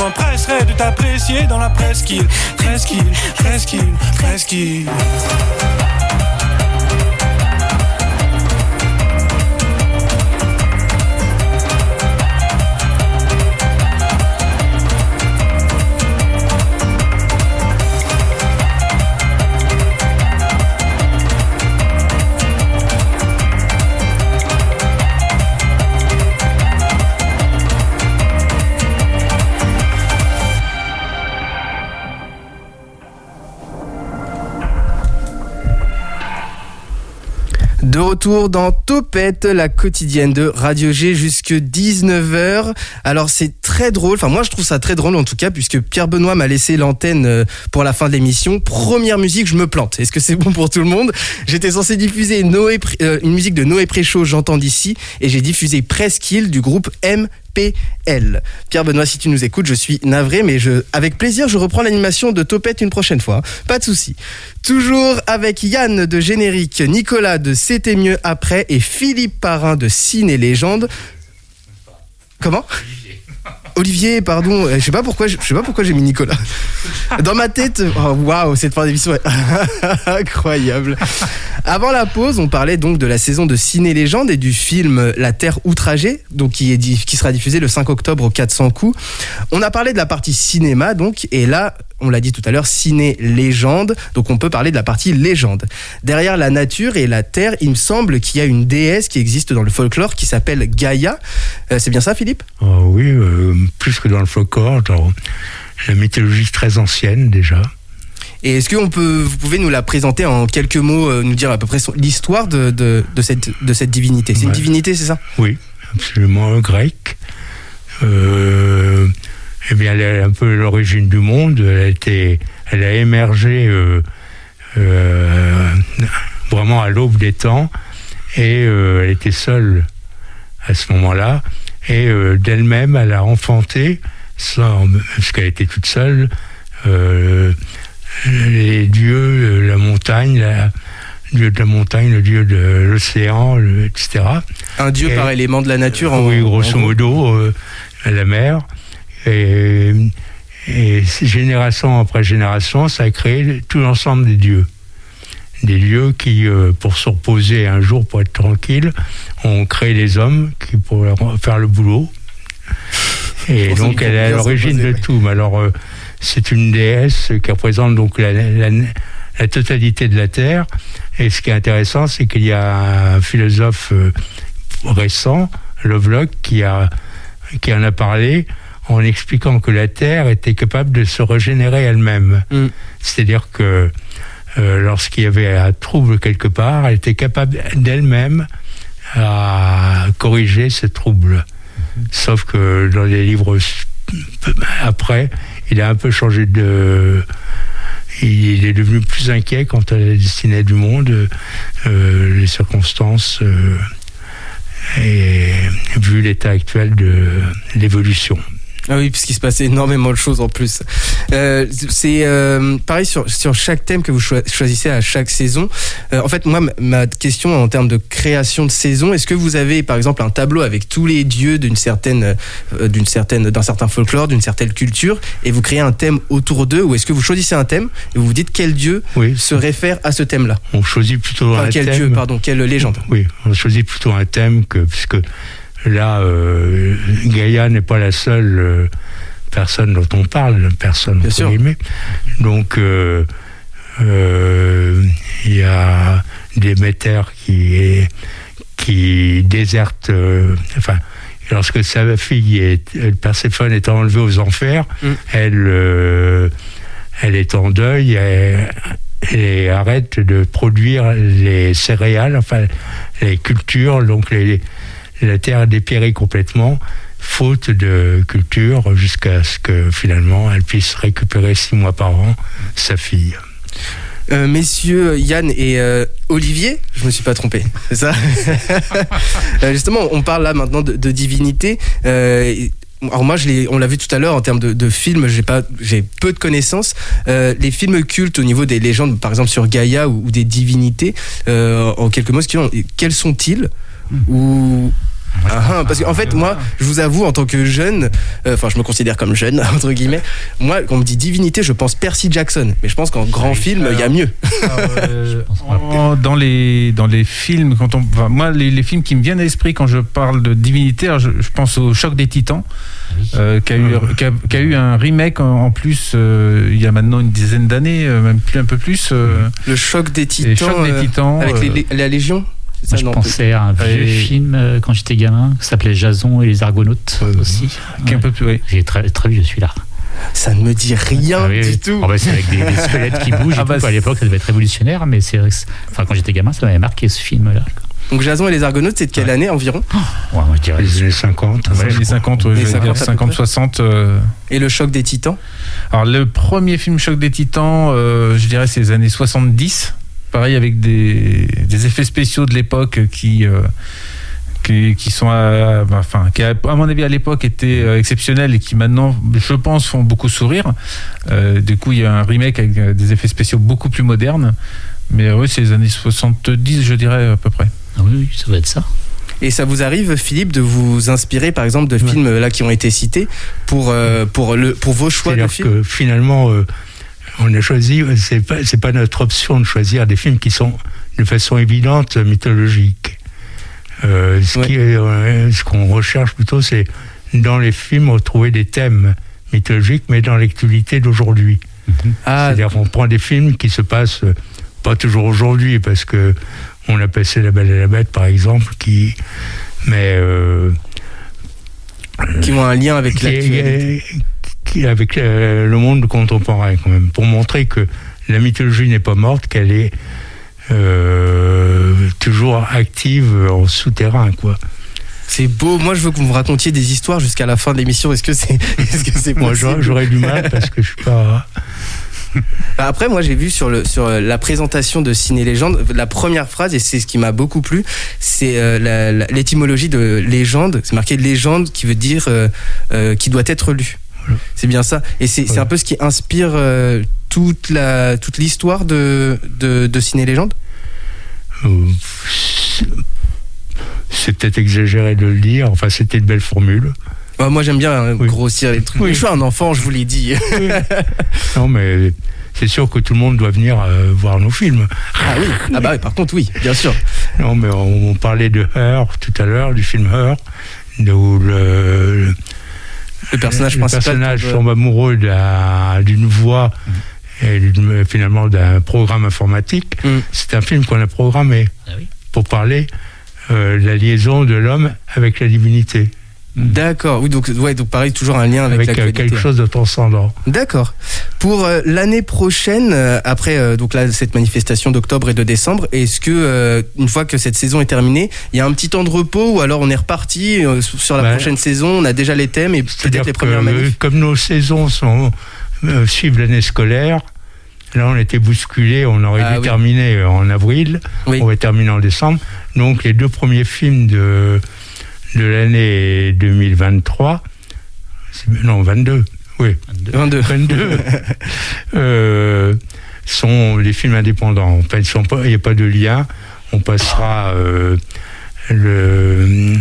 M'empresserai de t'apprécier dans la presqu'île, presqu'île, presqu'île, presqu'île. Dans Topette, la quotidienne de Radio G jusque 19h. Alors c'est très drôle, enfin moi je trouve ça très drôle en tout cas puisque Pierre Benoît m'a laissé l'antenne euh, pour la fin de l'émission. Première musique, je me plante. Est-ce que c'est bon pour tout le monde? J'étais censé diffuser euh, une musique de Noé Préchaud, j'entends d'ici, et j'ai diffusé Presqu'île du groupe MPL. Pierre Benoît, si tu nous écoutes, je suis navré, mais je, avec plaisir, je reprends l'animation de Topette une prochaine fois. Pas de souci. Toujours avec Yann de Générique, Nicolas de C'était mieux après et Philippe Parrain de Ciné Légende. Comment? Olivier, pardon, euh, je sais pas pourquoi, je sais pas pourquoi j'ai mis Nicolas. Dans ma tête, oh, waouh, cette fin d'émission est incroyable. Avant la pause, on parlait donc de la saison de Ciné Légende et du film La Terre outragée, donc qui est qui sera diffusé le 5 octobre au 400 coups. On a parlé de la partie cinéma donc et là, on l'a dit tout à l'heure, ciné légende, donc on peut parler de la partie légende. Derrière la nature et la terre, il me semble qu'il y a une déesse qui existe dans le folklore qui s'appelle Gaïa. Euh, c'est bien ça, Philippe? Oh oui, euh, plus que dans le folklore, dans la mythologie très ancienne déjà. Et est-ce que on peut, vous pouvez nous la présenter en quelques mots, euh, nous dire à peu près l'histoire de, de, de cette, de cette divinité? C'est une divinité, c'est ça? Oui, absolument grecque. Euh, eh bien, elle est un peu l'origine du monde. Elle a, été, elle a émergé euh, euh, vraiment à l'aube des temps et euh, elle était seule à ce moment-là. Et d'elle-même, elle a enfanté, sans, parce qu'elle était toute seule, les dieux, la montagne, la, le dieu de la montagne, le dieu de l'océan, etc. Un dieu Et- par élément de la nature en- Oui, grosso en modo, la mer. Et, et génération après génération, ça a créé tout l'ensemble des dieux. Des dieux qui, euh, pour se reposer un jour, pour être tranquille, ont créé les hommes qui pourraient faire le boulot. Et Pour donc, elle est à l'origine de tout. Mais alors, euh, c'est une déesse qui représente donc la, la- la totalité de la Terre. Et ce qui est intéressant, c'est qu'il y a un philosophe euh, récent, Lovelock, qui, a, qui en a parlé en expliquant que la Terre était capable de se régénérer elle-même. Mm. C'est-à-dire que euh, lorsqu'il y avait un trouble quelque part, elle était capable d'elle-même à corriger ce trouble. Sauf que dans les livres après, il a un peu changé de. Il est devenu plus inquiet quant à la destinée du monde, euh, les circonstances, euh, et vu l'état actuel de l'évolution. Ah oui, puisqu'il se passait énormément de choses en plus. Euh, c'est euh, pareil sur, sur chaque thème que vous choi- choisissez à chaque saison. Euh, en fait, moi, ma- question en termes de création de saison, est-ce que vous avez par exemple un tableau avec tous les dieux d'une certaine, euh, d'une certaine, d'un certain folklore, d'une certaine culture, et vous créez un thème autour d'eux, ou est-ce que vous choisissez un thème et vous vous dites quel dieu Oui. se réfère à ce thème-là? On choisit plutôt Enfin, un quel thème. dieu, pardon, quelle légende? Oui, on choisit plutôt un thème que puisque là, euh, Gaïa n'est pas la seule euh, personne dont on parle, personne Bien sûr. Donc euh, euh, il y a Déméter qui est qui déserte, enfin. Lorsque sa fille est, Perséphone est enlevée aux enfers, Mm. elle, elle est en deuil et, et arrête de produire les céréales, enfin les cultures, donc les, la terre dépérit complètement, faute de culture, jusqu'à ce que finalement elle puisse récupérer six mois par an sa fille. Euh, messieurs Yann et euh, Olivier, je me suis pas trompé, c'est ça? Euh, Justement, on parle là maintenant de, de divinité. Euh, alors moi, je on l'a vu tout à l'heure en termes de, de films, j'ai pas, j'ai peu de connaissances. Les films cultes au niveau des légendes, par exemple sur Gaïa ou, ou des divinités, en quelques mots, quels sont-ils? Ou ah, ah, parce qu'en fait, moi, je vous avoue, en tant que jeune, euh, enfin, je me considère comme jeune, entre guillemets, moi, quand on me dit divinité, je pense Percy Jackson. Mais je pense qu'en grand film, il y a mieux. Euh, en- dans les dans les films quand on enfin, moi les, les films qui me viennent à l'esprit quand je parle de divinité alors, je, je pense au choc des titans euh, qui, a eu, qui, a, qui a eu un remake en, en plus euh, il y a maintenant une dizaine d'années même plus un peu plus euh, Le choc des titans. choc des euh, titans avec euh, les- les- la Légion? Moi, je pensais à un vieux film euh, quand j'étais gamin, qui s'appelait Jason et les Argonautes aussi. qui est un peu plus oui. J'ai très, très vieux celui-là. Ça ne me dit rien Ah oui, du oui. tout. Ah bah, c'est avec des, des squelettes qui bougent et Ah bah, tout. À l'époque, ça devait être révolutionnaire, mais c'est enfin, quand j'étais gamin, ça m'avait marqué ce film-là. Donc Jason et les Argonautes, c'est de quelle année environ? Ouais, moi, je dirais- Les années 50. Ouais, les 50 ouais, Les je vais 50, dire à peu 50 près. 60 euh, Et le choc des titans? Alors le premier film Choc des Titans, euh, je dirais c'est les années 70. Pareil avec des, des effets spéciaux de l'époque qui, euh, qui qui sont à, enfin qui à, à mon avis à l'époque étaient euh, exceptionnels et qui maintenant je pense font beaucoup sourire. Euh, du coup il y a un remake avec des effets spéciaux beaucoup plus modernes. Mais oui c'est les années 70 je dirais à peu près. Ah oui, ça doit être ça. Et ça vous arrive, Philippe, de vous inspirer, par exemple, de films là qui ont été cités pour euh, pour le pour vos choix de C'est-à-dire films? que finalement, euh, on a choisi, c'est pas, c'est pas notre option de choisir des films qui sont de façon évidente mythologiques. Euh, ce Ouais. euh, ce qu'on recherche plutôt, c'est dans les films retrouver des thèmes mythologiques, mais dans l'actualité d'aujourd'hui. Ah, C'est-à-dire qu'on prend des films qui se passent euh, pas toujours aujourd'hui, parce que on a passé La Belle et la Bête, par exemple, qui, mais euh, qui ont un lien avec l'actualité. Avec euh, le monde contemporain quand même, pour montrer que la mythologie n'est pas morte, qu'elle est euh, toujours active en souterrain, quoi. C'est beau. Moi, je veux que vous me racontiez des histoires jusqu'à la fin de l'émission. Est-ce que c'est est-ce que c'est Moi, j'aurais du mal parce que je suis pas. Bah, Après, moi, j'ai vu sur, le, sur euh, la présentation de Ciné Légende, la première phrase, et c'est ce qui m'a beaucoup plu, c'est euh, l'étymologie de légende. C'est marqué légende qui veut dire euh, euh, qui doit être lu. C'est bien ça. Et c'est Voilà. un peu ce qui inspire euh, toute la toute l'histoire de, de, de Ciné Légende? euh, c'est- peut-être exagéré de le dire. Enfin, c'était une belle formule. Ouais, moi, j'aime bien Oui. grossir les trucs. Oui. Je suis un enfant, je vous l'ai dit. Non, mais c'est sûr que tout le monde doit venir euh, voir nos films. ah oui. Ah bah oui, par contre, oui, bien sûr. Non, mais on, on parlait de Her tout à l'heure, du film de- où le, le personnage le principal personnage tombe- tombe amoureux d'un- d'une voix et finalement d'un programme informatique. Mm. C'est un film qu'on a programmé Ah oui. pour parler euh, de la liaison de l'homme avec la divinité, D'accord, oui, donc, ouais, donc pareil, toujours un lien avec, avec, euh, quelque chose de transcendant. D'accord. Pour euh, l'année prochaine, euh, après euh, donc là, cette manifestation d'octobre et de décembre, est-ce que une fois que cette saison est terminée, il y a un petit temps de repos ou alors on est reparti sur la Ouais. prochaine saison, on a déjà les thèmes et peut-être les premières manifs? comme nos saisons sont, suivent l'année scolaire, là on était bousculé, on aurait Ah dû oui. terminer en avril, Oui. on va terminer en décembre. Donc les deux premiers films de, de l'année 2023, c'est- non 22, oui, 22. 22, euh, sont des films indépendants. En fait, il n'y a pas de lien. On passera euh, le,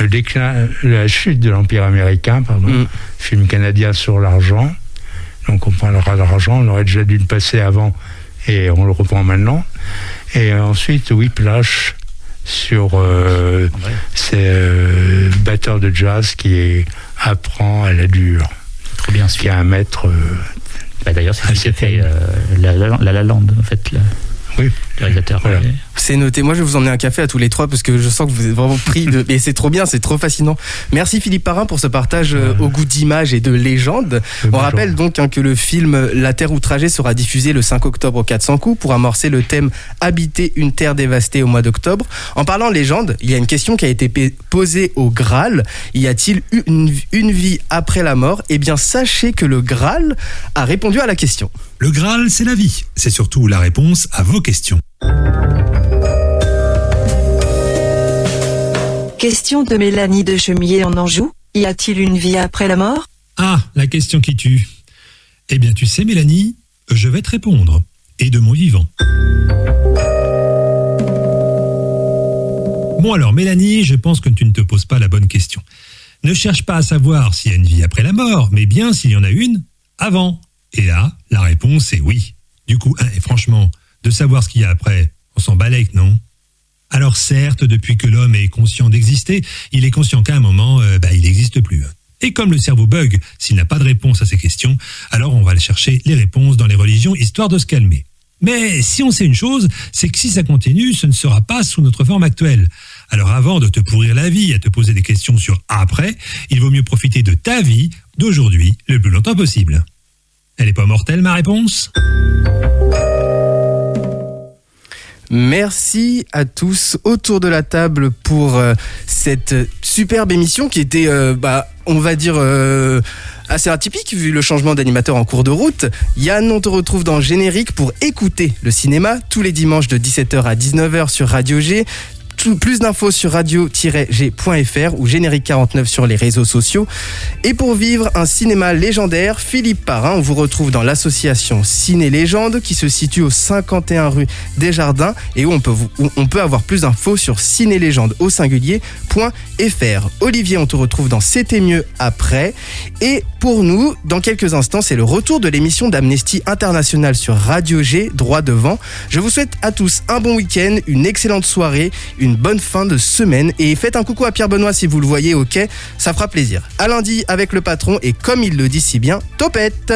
le déclin, la chute de l'Empire américain, pardon, Mm. film canadien sur l'argent. Donc on parlera d'argent, on aurait déjà dû le passer avant et on le reprend maintenant. Et ensuite, Whiplash sur euh, ces euh, batteurs de jazz qui apprend à la dure, Trop bien qui a un maître. euh, Bah, D'ailleurs, c'est ce qui fait euh, la, la, la La Land, en fait, Oui. Réalisateur. Voilà. C'est noté. Moi, je vais vous emmener un café à tous les trois parce que je sens que vous êtes vraiment pris de. Et c'est trop bien, c'est trop fascinant. Merci Philippe Parrain pour ce partage euh, au goût d'image et de légende. On bonjour. rappelle donc hein, que le film La Terre outragée sera diffusé le 5 octobre au 400 coups pour amorcer le thème Habiter une terre dévastée au mois d'octobre. En parlant légende, il y a une question qui a été posée au Graal. Y a-t-il une, une vie après la mort? Eh bien, sachez que le Graal a répondu à la question. Le Graal, c'est la vie. C'est surtout la réponse à vos questions. Question de Mélanie de Chemier en Anjou. Y a-t-il une vie après la mort? Ah, la question qui tue. Eh bien, tu sais, Mélanie, je vais te répondre. Et de mon vivant. Bon alors, Mélanie, je pense que tu ne te poses pas la bonne question. Ne cherche pas à savoir s'il y a une vie après la mort, mais bien s'il y en a une avant. Et là, la réponse est oui. Du coup, et franchement, de savoir ce qu'il y a après, on s'en balèque, non? Alors certes, depuis que l'homme est conscient d'exister, il est conscient qu'à un moment, euh, bah, il n'existe plus. Et comme le cerveau bug s'il n'a pas de réponse à ces questions, alors on va chercher les réponses dans les religions histoire de se calmer. Mais si on sait une chose, c'est que si ça continue, ce ne sera pas sous notre forme actuelle. Alors avant de te pourrir la vie à te poser des questions sur après, il vaut mieux profiter de ta vie d'aujourd'hui le plus longtemps possible. Elle n'est pas mortelle ma réponse? Merci à tous autour de la table pour euh, cette superbe émission qui était, euh, bah, on va dire, euh, assez atypique vu le changement d'animateur en cours de route. Yann, on te retrouve dans Générique pour écouter le cinéma tous les dimanches de 17h à 19h sur Radio G. Plus d'infos sur radio-g.fr ou générique 49 sur les réseaux sociaux. Et pour vivre un cinéma légendaire, Philippe Parrain, on vous retrouve dans l'association Ciné Légende qui se situe au 51 rue Desjardins et où on peut, où on peut avoir plus d'infos sur cinélégende au singulier.fr. Olivier, on te retrouve dans C'était mieux après. Et pour nous, dans quelques instants, c'est le retour de l'émission d'Amnesty International sur Radio G, droit devant. Je vous souhaite à tous un bon week-end, une excellente soirée, bonne fin de semaine et faites un coucou à Pierre Benoît si vous le voyez quai, ça fera plaisir. À lundi avec le patron et comme il le dit si bien, topette